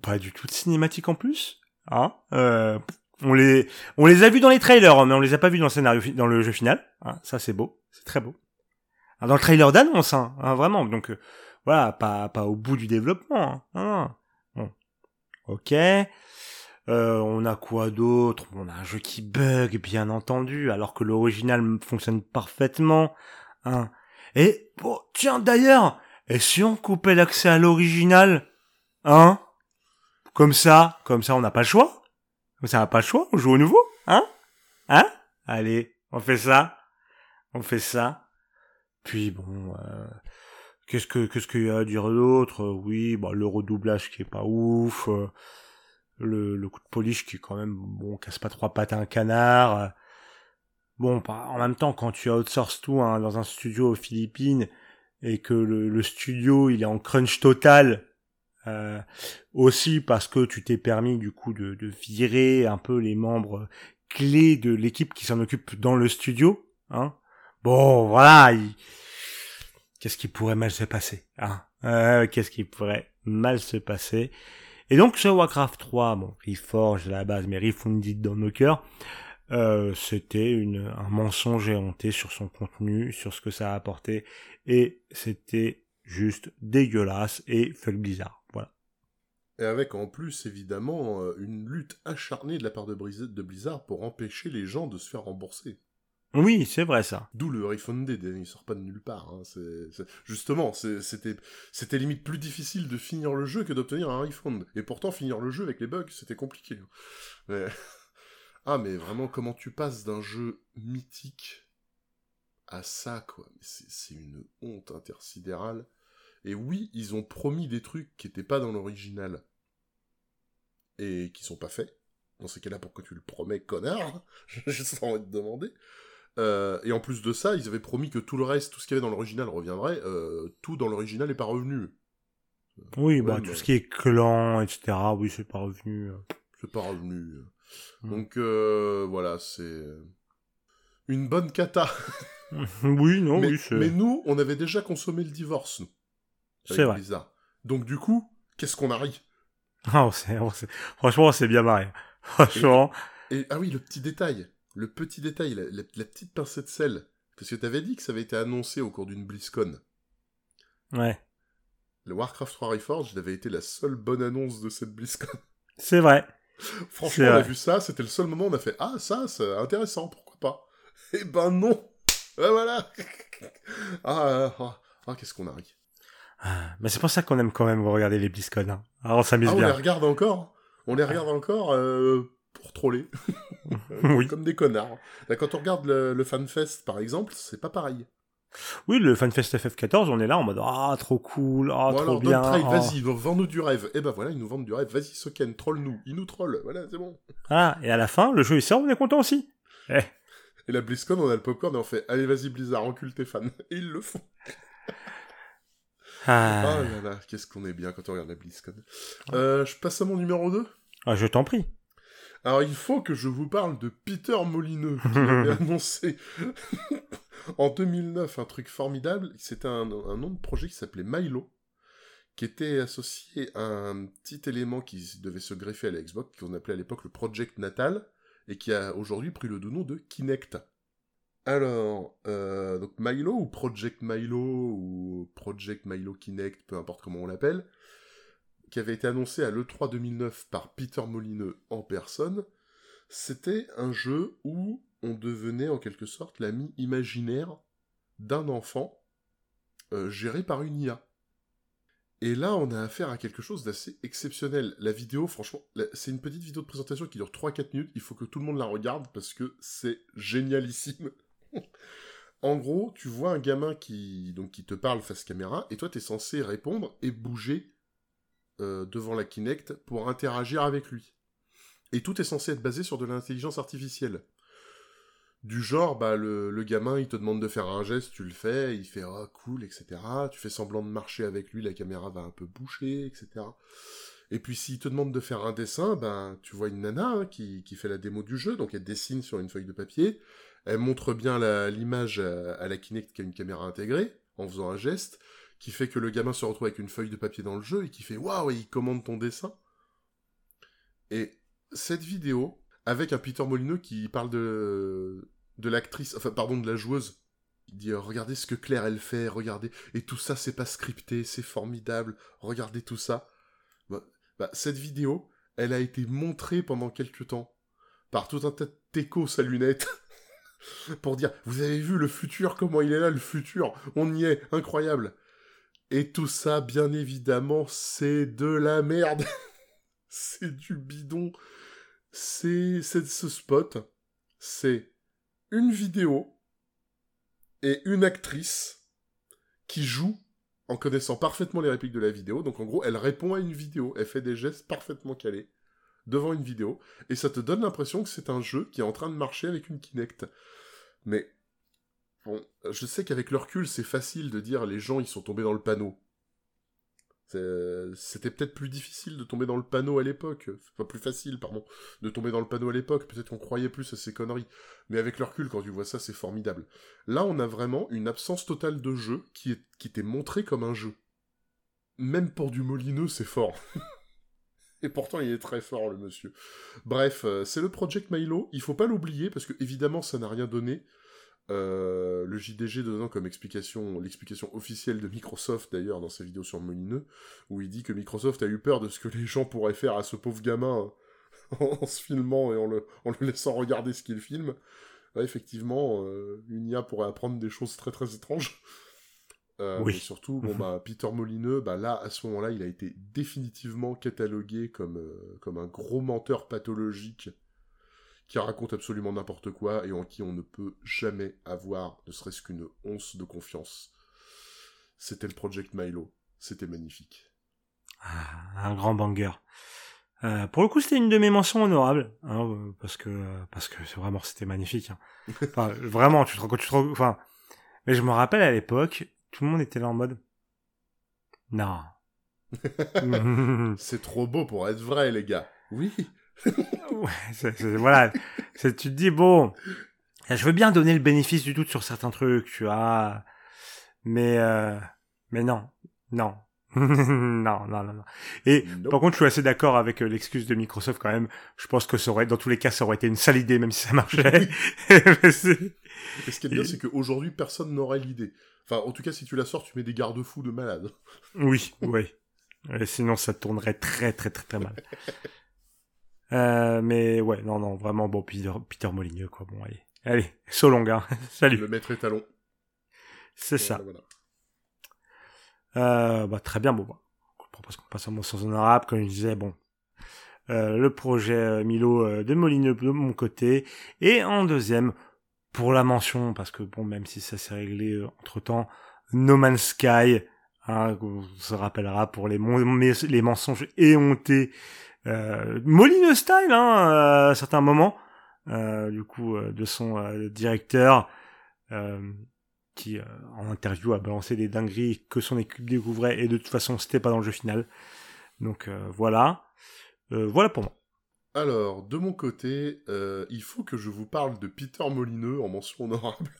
pas du tout de cinématiques en plus. Hein euh, on les, on les a vus dans les trailers, mais on les a pas vus dans le scénario, dans le jeu final. Hein, ça c'est beau, c'est très beau dans le trailer d'annonce, hein, hein, vraiment. Donc euh, voilà, pas pas au bout du développement. Hein, bon. Ok. Euh, on a quoi d'autre? On a un jeu qui bug, bien entendu, alors que l'original fonctionne parfaitement. Hein. Et bon, tiens d'ailleurs, et si on coupait l'accès à l'original, hein? Comme ça, comme ça, on n'a pas le choix. Comme ça, on n'a pas le choix. On joue au nouveau, hein? Hein? Allez, on fait ça. On fait ça. Puis bon, euh, qu'est-ce que qu'est-ce qu'il y a à dire d'autre? Oui, bah le redoublage qui est pas ouf, euh, le, le coup de polish qui est quand même bon, casse pas trois pattes à un canard. Bon, bah, en même temps, quand tu outsources tout hein, dans un studio aux Philippines et que le, le studio il est en crunch total, euh, aussi parce que tu t'es permis du coup de, de virer un peu les membres clés de l'équipe qui s'en occupe dans le studio, hein, Bon, voilà. Qu'est-ce qui pourrait mal se passer hein euh, Qu'est-ce qui pourrait mal se passer Et donc, ce Warcraft 3, bon, Reforge à la base, mais Refunded dans nos cœurs, euh, c'était une, un mensonge éhonté sur son contenu, sur ce que ça a apporté, et c'était juste dégueulasse et fuck bizarre. Et avec en plus, évidemment, euh, une lutte acharnée de la part de Blizzard pour empêcher les gens de se faire rembourser. Oui, c'est vrai ça. D'où le refunded, il sort pas de nulle part. Hein. Justement, c'était limite plus difficile de finir le jeu que d'obtenir un refund. Et pourtant, finir le jeu avec les bugs, c'était compliqué. ah, mais vraiment, comment tu passes d'un jeu mythique à ça, quoi C'est une honte intersidérale. Et oui, ils ont promis des trucs qui étaient pas dans l'original et qui sont pas faits. Dans ces cas-là, pourquoi tu le promets, connard J'ai juste envie de demander. Euh, et en plus de ça, ils avaient promis que tout le reste, tout ce qu'il y avait dans l'original reviendrait. Euh, tout dans l'original n'est pas revenu. Oui, Ouais, bah, mais- tout ce qui est clan, etc., oui, c'est pas revenu. euh. C'est pas revenu. Mm. Donc euh, voilà, c'est une bonne cata. oui, non, mais, oui, mais nous, on avait déjà consommé le divorce, nous. C'est vrai. Blizzard. Donc du coup, qu'est-ce qu'on a ri? Ah, on on Franchement, on s'est bien marré. Franchement. Et ah oui, le petit détail, le petit détail, la, la- la petite pincée de sel, parce que t'avais dit que ça avait été annoncé au cours d'une BlizzCon. Ouais. Le Warcraft 3 Reforged avait été la seule bonne annonce de cette BlizzCon. C'est vrai. Franchement, on a vrai. vu ça, c'était le seul moment où on a fait ah ça, c'est intéressant, pourquoi pas Eh ben non, Ah, voilà. ah, ah, ah, qu'est-ce qu'on a ri. Ah, Mais c'est pour ça qu'on aime quand même regarder les BlizzCon. Hein. Alors, on s'amuse Ah, on les bien. regarde encore, on les regarde encore euh, pour troller, oui. comme des connards. Là, quand on regarde le, le FanFest par exemple, c'est pas pareil. Oui, le FanFest FF14, on est là en mode ah trop cool, ah Bon, trop alors, bien. Oh. vas-y, vends-nous du rêve. Et ben voilà, ils nous vendent du rêve. Vas-y, Soken, troll-nous. Ils nous trollent. Voilà, c'est bon. Voilà. Et à la fin, le jeu il sort, on est content aussi. Eh. Et la BlizzCon, on a le popcorn et on fait Allez, vas-y, Blizzard, encule tes fans. Et ils le font. Ah. Oh là là, qu'est-ce qu'on est bien quand on regarde la BlizzCon. Euh, je passe à mon numéro 2. Ah, je t'en prie. Alors, il faut que je vous parle de Peter Molineux, qui avait annoncé en 2009 un truc formidable. C'était un, un nom de projet qui s'appelait Milo, qui était associé à un petit élément qui devait se greffer à la Xbox, qu'on appelait à l'époque le Project Natal, et qui a aujourd'hui pris le doux nom de Kinect. Alors, euh, donc Milo, ou Project Milo, ou Project Milo Kinect, peu importe comment on l'appelle, qui avait été annoncé à l'E3 2009 par Peter Molineux en personne, c'était un jeu où on devenait en quelque sorte l'ami imaginaire d'un enfant euh, géré par une IA. Et là, on a affaire à quelque chose d'assez exceptionnel. La vidéo, franchement, c'est une petite vidéo de présentation qui dure 3-4 minutes. Il faut que tout le monde la regarde parce que c'est génialissime. En gros, tu vois un gamin qui, donc, qui te parle face caméra et toi, tu es censé répondre et bouger euh, devant la Kinect pour interagir avec lui. Et tout est censé être basé sur de l'intelligence artificielle. Du genre, bah, le, gamin, il te demande de faire un geste, tu le fais, il fait « oh, cool », etc. Tu fais semblant de marcher avec lui, la caméra va un peu bouger, etc. Et puis, s'il te demande de faire un dessin, ben, tu vois une nana hein, qui fait la démo du jeu, donc elle dessine sur une feuille de papier, elle montre bien l'image à, à la Kinect qui a une caméra intégrée, en faisant un geste, qui fait que le gamin se retrouve avec une feuille de papier dans le jeu et qui fait waouh, il commande ton dessin. Et cette vidéo, avec un Peter Molineux qui parle de, l'actrice, enfin, pardon, de la joueuse, il dit euh, regardez ce que Claire elle fait, regardez, et tout ça c'est pas scripté, c'est formidable, regardez tout ça. Bah, bah, cette vidéo, elle a été montrée pendant quelques temps par tout un tas de techos à lunettes pour dire vous avez vu le futur, comment il est là le futur, on y est, incroyable. Et tout ça, bien évidemment, c'est de la merde. c'est du bidon. C'est ce spot. C'est une vidéo et une actrice qui joue en connaissant parfaitement les répliques de la vidéo. Donc en gros, elle répond à une vidéo, elle fait des gestes parfaitement calés devant une vidéo, et ça te donne l'impression que c'est un jeu qui est en train de marcher avec une Kinect. Mais Bon, je sais qu'avec le recul, c'est facile de dire les gens ils sont tombés dans le panneau. C'était peut-être plus difficile de tomber dans le panneau à l'époque. Enfin, plus facile, pardon, de tomber dans le panneau à l'époque. Peut-être qu'on croyait plus à ces conneries. Mais avec le recul, quand tu vois ça, c'est formidable. Là, on a vraiment une absence totale de jeu qui, est... qui t'est montré comme un jeu. Même pour du molineux, c'est fort. Et pourtant, il est très fort, le monsieur. Bref, euh, c'est le Project Milo. Il faut pas l'oublier, parce que évidemment, ça n'a rien donné. Euh, le JDG donnant comme explication, l'explication officielle de Microsoft d'ailleurs dans sa vidéo sur Molineux, où il dit que Microsoft a eu peur de ce que les gens pourraient faire à ce pauvre gamin en, en se filmant et en le, laissant regarder ce qu'il filme. Effectivement, euh, une IA pourrait apprendre des choses très très étranges. Euh, Oui. mais surtout, bon bah Peter Molineux, bah là à ce moment-là, il a été définitivement catalogué comme euh, comme un gros menteur pathologique qui raconte absolument n'importe quoi et en qui on ne peut jamais avoir ne serait-ce qu'une once de confiance. C'était le Project Milo. C'était magnifique. Ah, un grand banger. Euh, pour le coup, c'était une de mes mentions honorables, hein, parce que parce que vraiment c'était magnifique. Hein. Enfin, vraiment, tu te rends compte, tu te rends- enfin, mais je me rappelle à l'époque, tout le monde était là en mode, non. C'est trop beau pour être vrai, les gars. Oui. Ouais, voilà, c'est- tu te dis bon, je veux bien donner le bénéfice du doute sur certains trucs, tu vois, mais euh, mais non, non. non, non, non, non. Et Nope. par contre, je suis assez d'accord avec euh, l'excuse de Microsoft quand même. Je pense que ça aurait, dans tous les cas, ça aurait été une sale idée, même si ça marchait. Mais ce qui est bien, c'est qu'aujourd'hui, personne n'aurait l'idée. Enfin, en tout cas, si tu la sors, tu mets des garde-fous de malade. oui, oui. Et sinon, ça tournerait très, très, très, très mal. Euh, mais ouais, non, non, vraiment, bon, Peter, Peter Molyneux, quoi. Bon, allez, allez, so long, hein. Salut. Le maître étalon. C'est ça. Voilà. Euh, bah, très bien, bon, bah, je propose qu'on passe à mon sens honorable, comme je disais, bon. Euh, le projet euh, Milo euh, de Molineux de mon côté. Et en deuxième, pour la mention, parce que bon, même si ça s'est réglé entre temps, No Man's Sky, hein, on se rappellera pour les, mensonges éhontés, euh, Molineux style, hein, à certains moments, du coup, de son directeur, qui, euh, en interview, a balancé des dingueries que son équipe découvrait, et de toute façon, c'était pas dans le jeu final. Donc, euh, voilà. Euh, voilà pour moi. Alors, de mon côté, il faut que je vous parle de Peter Molineux en mention honorable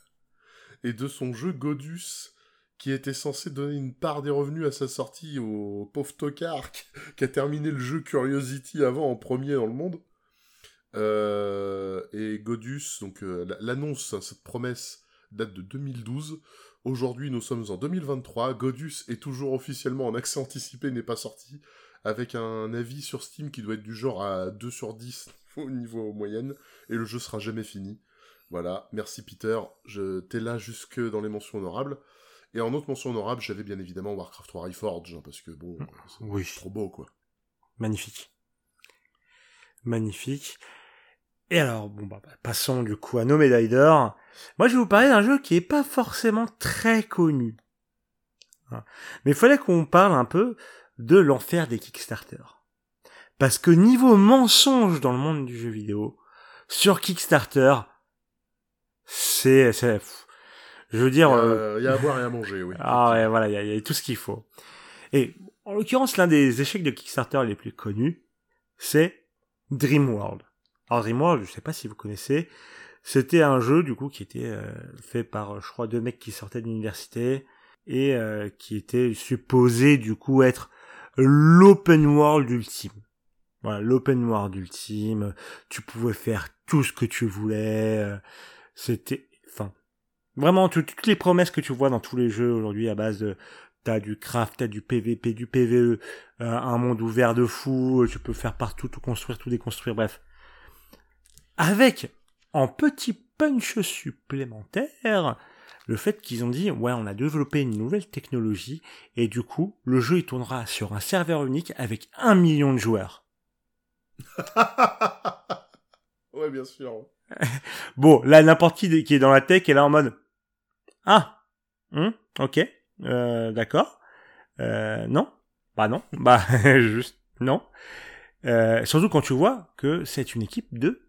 et de son jeu Godus qui était censé donner une part des revenus à sa sortie au pauvre tocard qui a terminé le jeu Curiosity avant en premier dans le monde. Et Godus, donc la- l'annonce, hein, cette promesse date de 2012. Aujourd'hui, nous sommes en 2023. Godus est toujours officiellement en accès anticipé, n'est pas sorti avec un avis sur Steam qui doit être du genre à 2 sur 10 au niveau moyenne, et le jeu sera jamais fini. Voilà, merci Peter, je t'es là jusque dans les mentions honorables. Et en autre mention honorable, j'avais bien évidemment Warcraft 3 Reforged, hein, parce que bon, c'est Oui. trop beau quoi. Magnifique. Magnifique. Et alors, bon, bah, bah, passons du coup à nos médailles d'or. Moi, je vais vous parler d'un jeu qui est pas forcément très connu. Hein. Mais il fallait qu'on parle un peu de l'enfer des Kickstarter. Parce que niveau mensonge dans le monde du jeu vidéo, sur Kickstarter, c'est, je veux Il dire, euh, a, il y a à boire et à manger, oui. ah ouais, voilà, il y il y a tout ce qu'il faut. Et en l'occurrence, l'un des échecs de Kickstarter les plus connus, c'est Dreamworld. Alors Dreamworld, je sais pas si vous connaissez, c'était un jeu du coup qui était euh, fait par, je crois, deux mecs qui sortaient de l'université et euh, qui était supposé du coup être l'open world ultime. Voilà, l'open world ultime. Tu pouvais faire tout ce que tu voulais. euh, C'était, enfin, Vraiment, tout- toutes les promesses que tu vois dans tous les jeux aujourd'hui à base de t'as du craft, t'as du PVP, du PVE, euh, un monde ouvert de fou, euh, tu peux faire partout, tout construire, tout déconstruire, bref. Avec, en petit punch supplémentaire, le fait qu'ils ont dit, ouais, on a développé une nouvelle technologie, et du coup, le jeu, il tournera sur un serveur unique avec un million de joueurs. ouais, bien sûr. Bon, là, n'importe qui qui est dans la tech est là en mode Ah, hum, ok, euh, d'accord, euh, non, bah non, bah juste non. Euh, surtout quand tu vois que c'est une équipe de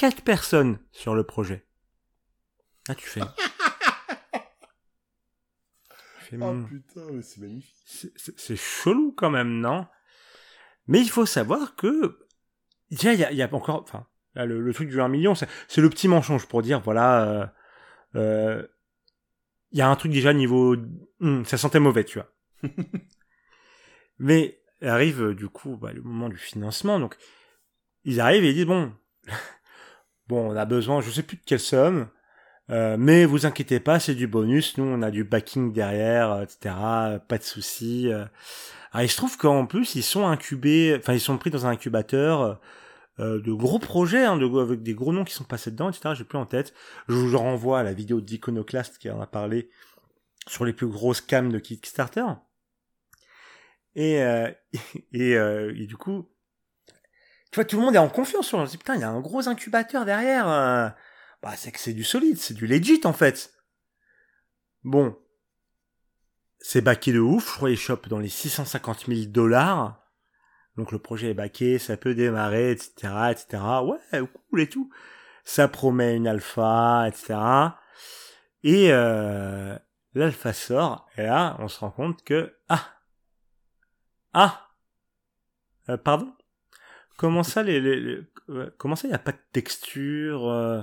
quatre personnes sur le projet. Là, tu fais. Fais, Oh putain, mais c'est magnifique. c'est- chelou quand même, non? Mais il faut savoir que déjà il y a, il y a encore, enfin, là, le, le truc du 1 million, c'est c'est le petit mensonge pour dire voilà, euh, euh, il y a un truc déjà niveau, hum, ça sentait mauvais, tu vois. Mais arrive euh, du coup bah, le moment du financement, donc ils arrivent et ils disent bon, bon on a besoin, je sais plus de quelle somme. Euh, mais vous inquiétez pas, c'est du bonus. Nous, on a du backing derrière, euh, etc. Pas de souci. euh. Alors, il se trouve qu'en plus, ils sont incubés, enfin, ils sont pris dans un incubateur de gros projets, hein, avec des gros noms qui sont passés dedans, etc. J'ai plus en tête. Je vous renvoie à la vidéo d'Iconoclast qui en a parlé sur les plus grosses cams de Kickstarter. Et, et du coup, tu vois, tout le monde est en confiance. On se dit putain, il y a un gros incubateur derrière. euh. Bah, c'est que c'est du solide, c'est du legit en fait. Bon, c'est baqué de ouf. Je crois qu'ils chopent dans les 650 000 dollars. Donc le projet est baqué, ça peut démarrer, etc., etc. Ouais, cool et tout. Ça promet une alpha, etc. Et euh, l'alpha sort, et là, on se rend compte que ah ah euh, pardon? Comment ça, les, les, euh, comment ça, il n'y a pas de texture euh,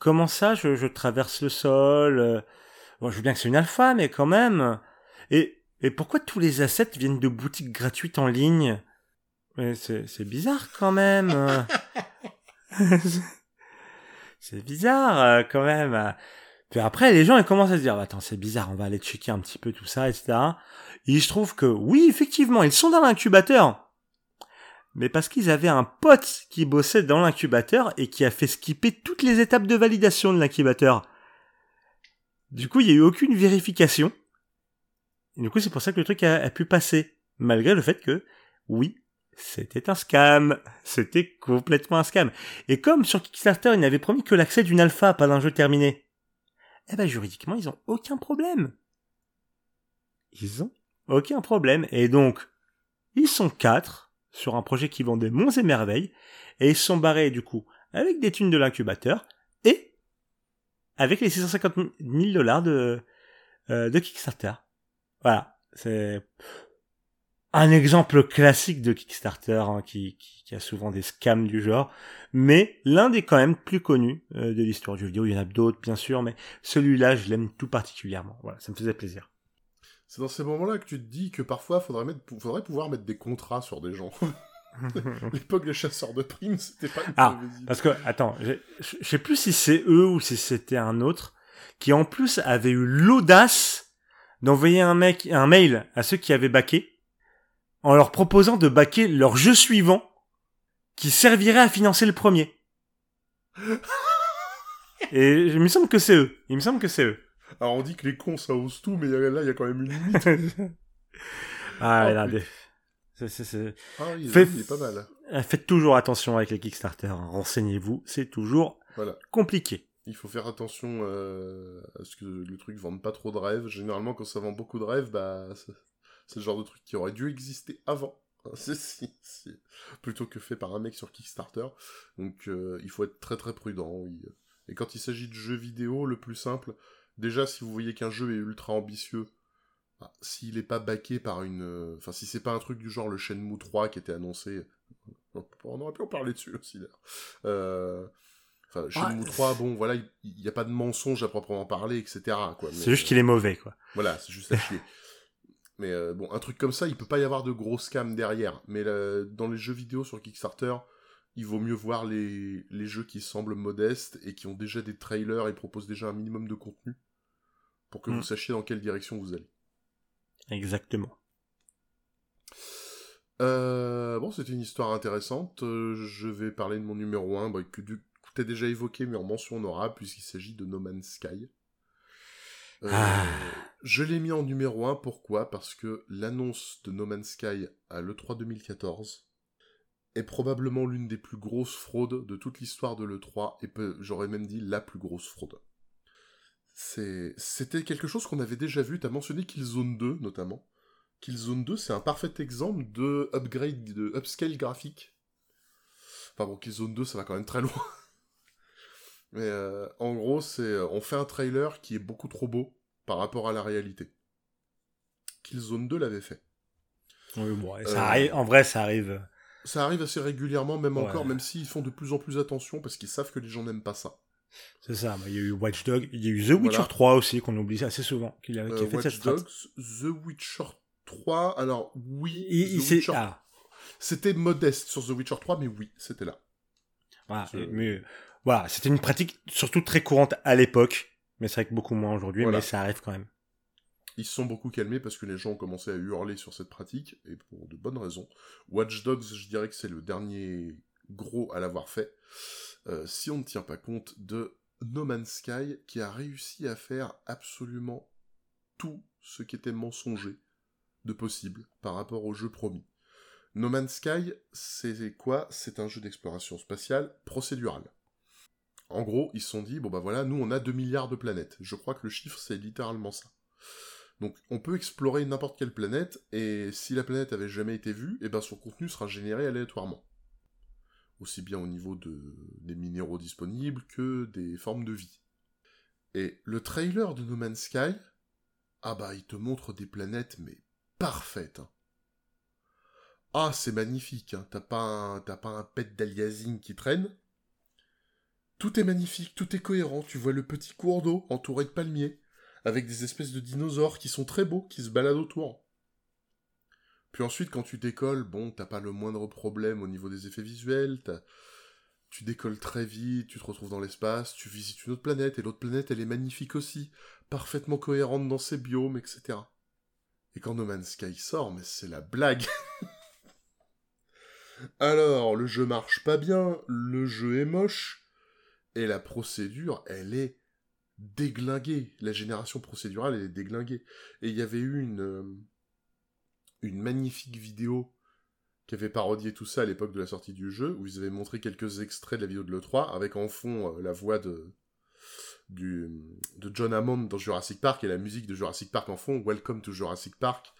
Comment ça, je, je, traverse le sol euh, Bon, je veux bien que c'est une alpha, mais quand même. Et, et pourquoi tous les assets viennent de boutiques gratuites en ligne? C'est bizarre quand même. c'est bizarre quand même. Puis après, les gens ils commencent à se dire, bah, attends, c'est bizarre, on va aller checker un petit peu tout ça, etc. Et je trouve que oui, effectivement, ils sont dans l'incubateur mais parce qu'ils avaient un pote qui bossait dans l'incubateur et qui a fait skipper toutes les étapes de validation de l'incubateur. Du coup, il n'y a eu aucune vérification. Et du coup, c'est pour ça que le truc a, pu passer. Malgré le fait que, oui, c'était un scam. C'était complètement un scam. Et comme sur Kickstarter, ils n'avaient promis que l'accès d'une alpha, pas d'un jeu terminé, eh ben, juridiquement, ils ont aucun problème. Ils ont aucun problème. Et donc, ils sont quatre sur un projet qui vendait monts et merveilles, et ils sont barrés du coup avec des thunes de l'incubateur et avec les 650 000 dollars de, euh, de Kickstarter. Voilà, c'est un exemple classique de Kickstarter hein, qui, qui, a souvent des scams du genre, mais l'un des quand même plus connus euh, de l'histoire du vidéo. Il y en a d'autres bien sûr, mais celui-là je l'aime tout particulièrement. Voilà, ça me faisait plaisir. C'est dans ces moments-là que tu te dis que parfois, faudrait, mettre, faudrait pouvoir mettre des contrats sur des gens. L'époque des chasseurs de primes, c'était pas une Ah, parce que, attends, je sais plus si c'est eux ou si c'était un autre, qui en plus avait eu l'audace d'envoyer un mec, un mail à ceux qui avaient baqué, en leur proposant de baquer leur jeu suivant, qui servirait à financer le premier. Et il me semble que c'est eux. Il me semble que c'est eux. Alors on dit que les cons ça ose tout, mais là il y a quand même une limite. ah, oh, là, c'est, Ah, il, est pas mal. Faites toujours attention avec les Kickstarter. Hein. Renseignez-vous, c'est toujours voilà. compliqué. Il faut faire attention euh, à ce que le truc vende pas trop de rêves. Généralement, quand ça vend beaucoup de rêves, bah, c'est le genre de truc qui aurait dû exister avant. C'est plutôt que fait par un mec sur Kickstarter. Donc, euh, il faut être très très prudent. Oui. Et quand il s'agit de jeux vidéo, le plus simple, déjà, si vous voyez qu'un jeu est ultra ambitieux, bah, s'il n'est pas baqué par une... Euh, enfin, si c'est pas un truc du genre le Shenmue 3 qui était annoncé... On aurait pu en parler dessus aussi, d'ailleurs. Euh... Enfin, Shenmue 3, bon, voilà, il n'y a pas de mensonge à proprement parler, etc. C'est juste qu'il est mauvais, quoi. Voilà, c'est juste à chier. Mais euh, bon, un truc comme ça, il peut pas y avoir de gros scam derrière. Mais dans les jeux vidéo sur Kickstarter, il vaut mieux voir les, les jeux qui semblent modestes et qui ont déjà des trailers et proposent déjà un minimum de contenu pour que vous mm. sachiez dans quelle direction vous allez. Exactement. Euh, bon, c'était une histoire intéressante. Euh, je vais parler de mon numéro 1, bah, que tu as déjà évoqué, mais en mention honorable, puisqu'il s'agit de No Man's Sky. Euh, ah. Je l'ai mis en numéro 1, pourquoi? Parce que l'annonce de No Man's Sky à l'E3 2014 est probablement l'une des plus grosses fraudes de toute l'histoire de l'E3, et j'aurais même dit la plus grosse fraude. C'était quelque chose qu'on avait déjà vu, t'as mentionné Killzone 2 notamment. Killzone 2, c'est un parfait exemple de upgrade, de upscale graphique. Enfin bon, Killzone 2, ça va quand même très loin. Mais euh, en gros, c'est euh, on fait un trailer qui est beaucoup trop beau par rapport à la réalité. Killzone 2 l'avait fait. Oui, bon, ça euh, arrive, en vrai, ça arrive. Ça arrive assez régulièrement, même encore, même s'ils font de plus en plus attention parce qu'ils savent que les gens n'aiment pas ça. C'est ça, il y a eu Watch Dogs, il y a eu The Witcher 3 aussi, qu'on oublie assez souvent, qui a, euh, fait Watch Dogs, The Witcher 3, alors oui, ah. c'était modeste sur The Witcher 3, mais oui, c'était là. Voilà, mais voilà, c'était une pratique surtout très courante à l'époque, mais c'est vrai que beaucoup moins aujourd'hui, mais ça arrive quand même. Ils se sont beaucoup calmés parce que les gens ont commencé à hurler sur cette pratique, et pour de bonnes raisons. Watch Dogs, je dirais que c'est le dernier gros à l'avoir fait. Euh, si on ne tient pas compte de No Man's Sky qui a réussi à faire absolument tout ce qui était mensonger de possible par rapport au jeu promis. No Man's Sky, c'est quoi? C'est un jeu d'exploration spatiale procédural. En gros, ils se sont dit, bon bah voilà, nous on a 2 milliards de planètes. Je crois que le chiffre c'est littéralement ça. Donc on peut explorer n'importe quelle planète, et si la planète avait jamais été vue, et ben son contenu sera généré aléatoirement. Aussi bien au niveau de, des minéraux disponibles que des formes de vie. Et le trailer de No Man's Sky, ah bah il te montre des planètes mais parfaites. hein. Ah c'est magnifique, hein. t'as pas t'as pas un pet d'aliasing qui traîne. Tout est magnifique, tout est cohérent, tu vois le petit cours d'eau entouré de palmiers avec des espèces de dinosaures qui sont très beaux, qui se baladent autour. Puis ensuite, quand tu décolles, bon, t'as pas le moindre problème au niveau des effets visuels, tu décolles très vite, tu te retrouves dans l'espace, tu visites une autre planète, et l'autre planète, elle est magnifique aussi, parfaitement cohérente dans ses biomes, etc. Et quand No Man's Sky sort, mais c'est la blague Alors, le jeu marche pas bien, le jeu est moche, et la procédure, elle est déglinguée. La génération procédurale, elle est déglinguée. Et il y avait eu une, euh, une magnifique vidéo qui avait parodié tout ça à l'époque de la sortie du jeu, où ils avaient montré quelques extraits de la vidéo de l'E3, avec en fond euh, la voix de, de John Hammond dans Jurassic Park, et la musique de Jurassic Park en fond, Welcome to Jurassic Park,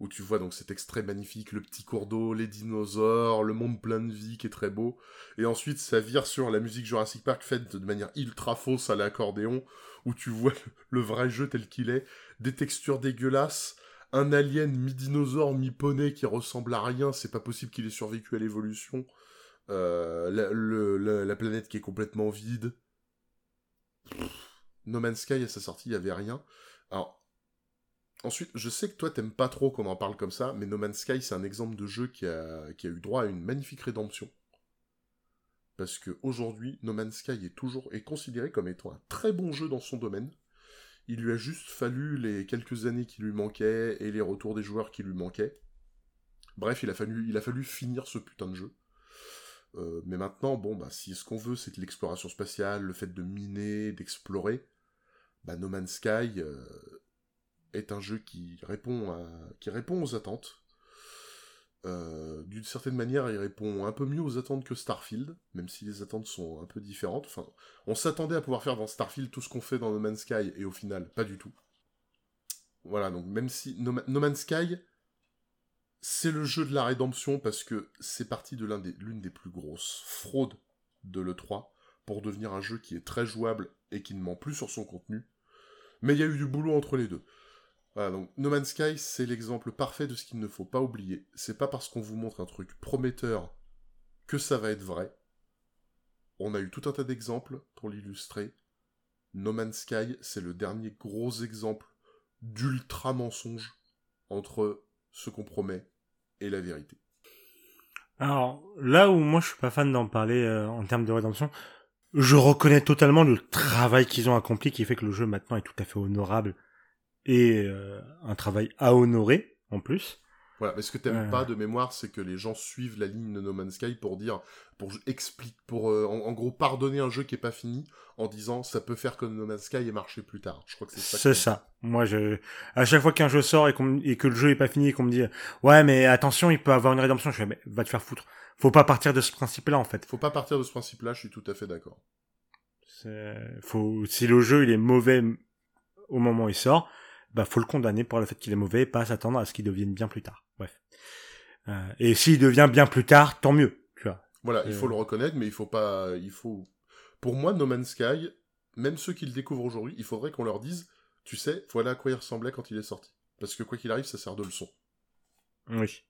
où tu vois donc cet extrait magnifique, le petit cours d'eau, les dinosaures, le monde plein de vie qui est très beau, et ensuite ça vire sur la musique Jurassic Park faite de manière ultra fausse à l'accordéon, où tu vois le vrai jeu tel qu'il est, des textures dégueulasses, un alien mi-dinosaure, mi-poney qui ressemble à rien, c'est pas possible qu'il ait survécu à l'évolution, euh, la, planète qui est complètement vide. No Man's Sky à sa sortie, il y avait rien. Alors, ensuite, je sais que toi t'aimes pas trop qu'on en parle comme ça, mais No Man's Sky c'est un exemple de jeu qui a, qui a eu droit à une magnifique rédemption. Parce que aujourd'hui, No Man's Sky est toujours est considéré comme étant un très bon jeu dans son domaine. Il lui a juste fallu les quelques années qui lui manquaient et les retours des joueurs qui lui manquaient. Bref, il a fallu, finir ce putain de jeu. Euh, mais maintenant, bon, bah, si ce qu'on veut, c'est de l'exploration spatiale, le fait de miner, d'explorer, bah, No Man's Sky euh, est un jeu qui répond aux attentes. Euh, D'une certaine manière, il répond un peu mieux aux attentes que Starfield, même si les attentes sont un peu différentes. Enfin, on s'attendait à pouvoir faire dans Starfield tout ce qu'on fait dans No Man's Sky, et au final, pas du tout. Voilà, donc même si No, Ma- No Man's Sky, c'est le jeu de la rédemption parce que c'est parti de l'un des- l'une des plus grosses fraudes de l'E3 pour devenir un jeu qui est très jouable et qui ne ment plus sur son contenu. Mais il y a eu du boulot entre les deux. Voilà, donc No Man's Sky, c'est l'exemple parfait de ce qu'il ne faut pas oublier. C'est pas parce qu'on vous montre un truc prometteur que ça va être vrai. On a eu tout un tas d'exemples pour l'illustrer. No Man's Sky, c'est le dernier gros exemple d'ultra mensonge entre ce qu'on promet et la vérité. Alors, là où moi je suis pas fan d'en parler euh, en termes de rédemption, je reconnais totalement le travail qu'ils ont accompli qui fait que le jeu maintenant est tout à fait honorable et euh, un travail à honorer en plus. Voilà, mais ce que t'aimes Euh. pas de mémoire, c'est que les gens suivent la ligne de No Man's Sky pour dire, pour expliquer, pour euh, en, en gros pardonner un jeu qui est pas fini en disant ça peut faire que No Man's Sky ait marché plus tard. Je crois que c'est ça. C'est ça. Moi, je, à chaque fois qu'un jeu sort et, me- et que le jeu est pas fini et qu'on me dit, ouais, mais attention, il peut avoir une rédemption, je fais, mais va te faire foutre. Faut pas partir de ce principe-là, en fait. Faut pas partir de ce principe-là. Je suis tout à fait d'accord. Faut, si le jeu il est mauvais au moment où il sort, bah faut le condamner pour le fait qu'il est mauvais, et pas s'attendre à ce qu'il devienne bien plus tard. Bref. Euh, et s'il devient bien plus tard, tant mieux. Tu vois. Voilà, il Euh. faut le reconnaître, mais il faut pas, il faut. Pour moi, No Man's Sky, même ceux qui le découvrent aujourd'hui, il faudrait qu'on leur dise, tu sais, voilà à quoi il ressemblait quand il est sorti. Parce que quoi qu'il arrive, ça sert de leçon. Oui.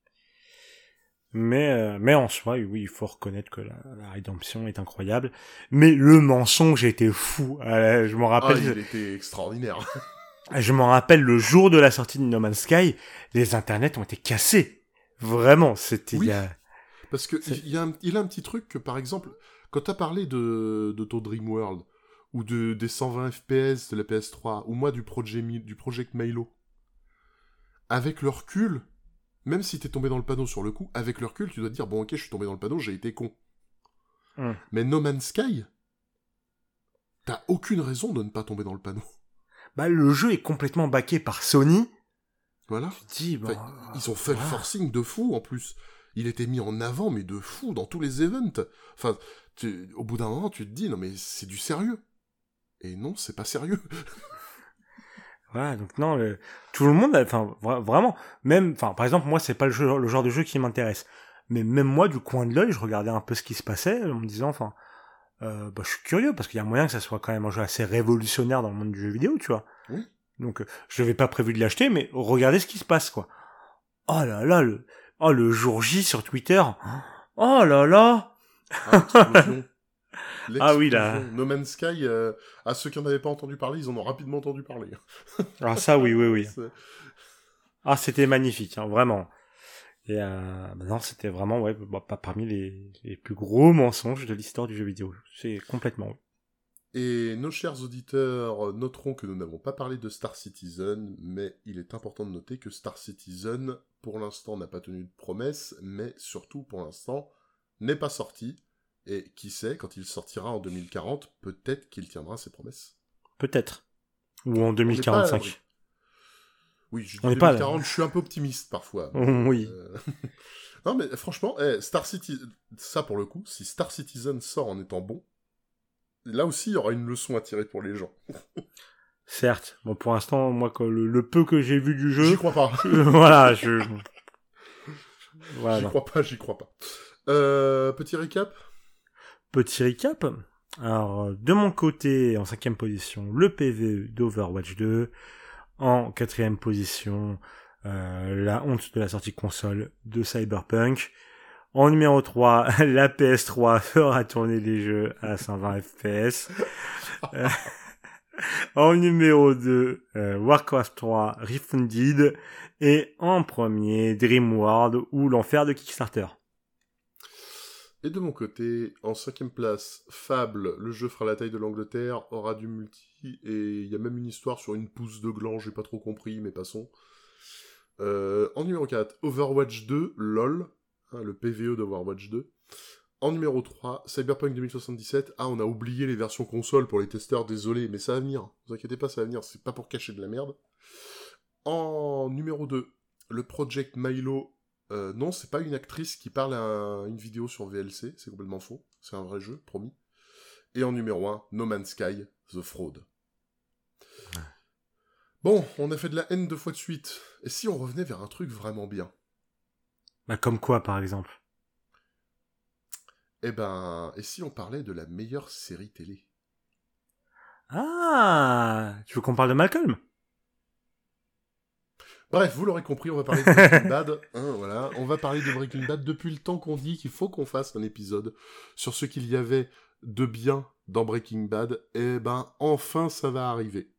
Mais, euh, mais en soi, oui, il faut reconnaître que la, la rédemption est incroyable. Mais le mensonge était fou. Euh, je m'en Ah, rappelle. il était extraordinaire. Je m'en rappelle le jour de la sortie de No Man's Sky, les internets ont été cassés. Vraiment, c'était Oui. a- Parce que il y a un, il a un petit truc que, par exemple, quand t'as parlé de, de ton Dream World, ou de, des 120 FPS de la PS3, ou moi du, projet, du Project Milo, avec le recul, même si t'es tombé dans le panneau sur le coup, avec le recul, tu dois te dire, bon ok, je suis tombé dans le panneau, j'ai été con. Hmm. Mais No Man's Sky, t'as aucune raison de ne pas tomber dans le panneau. Bah, le jeu est complètement baqué par Sony. Voilà. Tu dis, bon, Enfin, ils ont fait voilà. le forcing de fou en plus. Il était mis en avant, mais de fou, dans tous les events. Enfin, tu- au bout d'un moment, tu te dis, non mais c'est du sérieux. Et non, c'est pas sérieux. Voilà, donc non, le- tout le monde, enfin vra- vraiment, même, enfin par exemple moi c'est pas le, jeu- le genre de jeu qui m'intéresse, mais même moi du coin de l'œil je regardais un peu ce qui se passait en me disant, enfin, euh, bah, je suis curieux parce qu'il y a moyen que ça soit quand même un jeu assez révolutionnaire dans le monde du jeu vidéo, tu vois. Oui. Donc euh, je n'avais pas prévu de l'acheter, mais regardez ce qui se passe quoi. Oh là là, le, oh le jour J sur Twitter, oh là là. Ah. Ah oui, là. No Man's Sky, euh, à ceux qui en avaient pas entendu parler, ils en ont rapidement entendu parler. Ah ça oui oui oui. Ah, c'était magnifique, hein, vraiment. Et euh, bah non, c'était vraiment ouais, bah, pas parmi les, les plus gros mensonges de l'histoire du jeu vidéo. C'est complètement. Et nos chers auditeurs noteront que nous n'avons pas parlé de Star Citizen, mais il est important de noter que Star Citizen, pour l'instant, n'a pas tenu de promesse, mais surtout, pour l'instant, n'est pas sorti. Et qui sait, quand il sortira en 2040, peut-être qu'il tiendra ses promesses. Peut-être. Ou en On n'est pas à l'abri. 2045. Oui, je dis On n'est pas là. 2040, je suis un peu optimiste parfois. oui. Euh, non, mais franchement, eh, Star Citizen, ça pour le coup, si Star Citizen sort en étant bon, là aussi, il y aura une leçon à tirer pour les gens. Certes. Bon, pour l'instant, moi, le, le peu que j'ai vu du J'y jeu, crois pas. voilà, je. Voilà. j'y crois pas, j'y crois pas. Euh, petit récap? Petit recap. Alors, de mon côté, en cinquième position, le PVE d'Overwatch 2. En quatrième position, euh, la honte de la sortie console de Cyberpunk. En numéro 3, la PS3 fera tourner les jeux à 120 FPS. Euh, en numéro 2, euh, Warcraft 3 Refunded. Et en premier, Dream World ou l'enfer de Kickstarter. Et de mon côté, en cinquième place, Fable, le jeu fera la taille de l'Angleterre, aura du multi, et il y a même une histoire sur une pousse de gland, j'ai pas trop compris, mais passons. Euh, en numéro 4, Overwatch 2, LOL, hein, le PVE d'Overwatch 2. En numéro 3, Cyberpunk 2077. Ah, on a oublié les versions console pour les testeurs, désolé, mais ça va venir. vous inquiétez pas, ça va venir, c'est pas pour cacher de la merde. En numéro 2, le Project Milo euh, non, c'est pas une actrice qui parle à une vidéo sur VLC, c'est complètement faux. C'est un vrai jeu, promis. Et en numéro 1, No Man's Sky, The Fraud. Bon, on a fait de la haine deux fois de suite. Et si on revenait vers un truc vraiment bien? Bah, comme quoi, par exemple? Eh ben, et si on parlait de la meilleure série télé? Ah Tu veux qu'on parle de Malcolm? Bref, vous l'aurez compris, on va parler de Breaking Bad. hein, voilà, on va parler de Breaking Bad depuis le temps qu'on dit qu'il faut qu'on fasse un épisode sur ce qu'il y avait de bien dans Breaking Bad. Et ben, enfin, ça va arriver.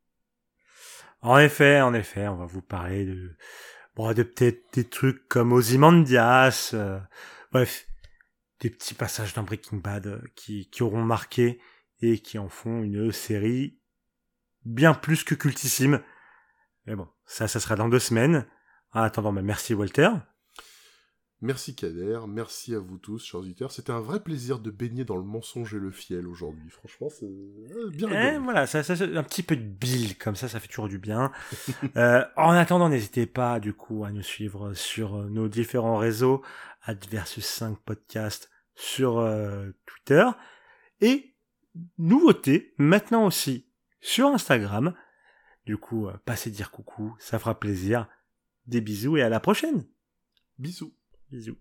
En effet, en effet, on va vous parler de, bon, de peut-être des trucs comme Ozymandias, euh, bref, des petits passages dans Breaking Bad euh, qui, qui auront marqué et qui en font une série bien plus que cultissime. Mais bon, ça, ça sera dans deux semaines. En attendant, bah, merci Walter. Merci Kader, merci à vous tous, chers auditeurs. C'était un vrai plaisir de baigner dans le mensonge et le fiel aujourd'hui. Franchement, c'est euh, bien Eh, rigolo. voilà, ça, ça, ça- un petit peu de bile, comme ça, ça fait toujours du bien. Euh, en attendant, n'hésitez pas, du coup, à nous suivre sur euh, nos différents réseaux, Adversus 5 Podcast sur euh, Twitter. Et, nouveauté, maintenant aussi, sur Instagram. Du coup, euh, passez dire coucou, ça fera plaisir. Des bisous et à la prochaine. Bisous. Bisous.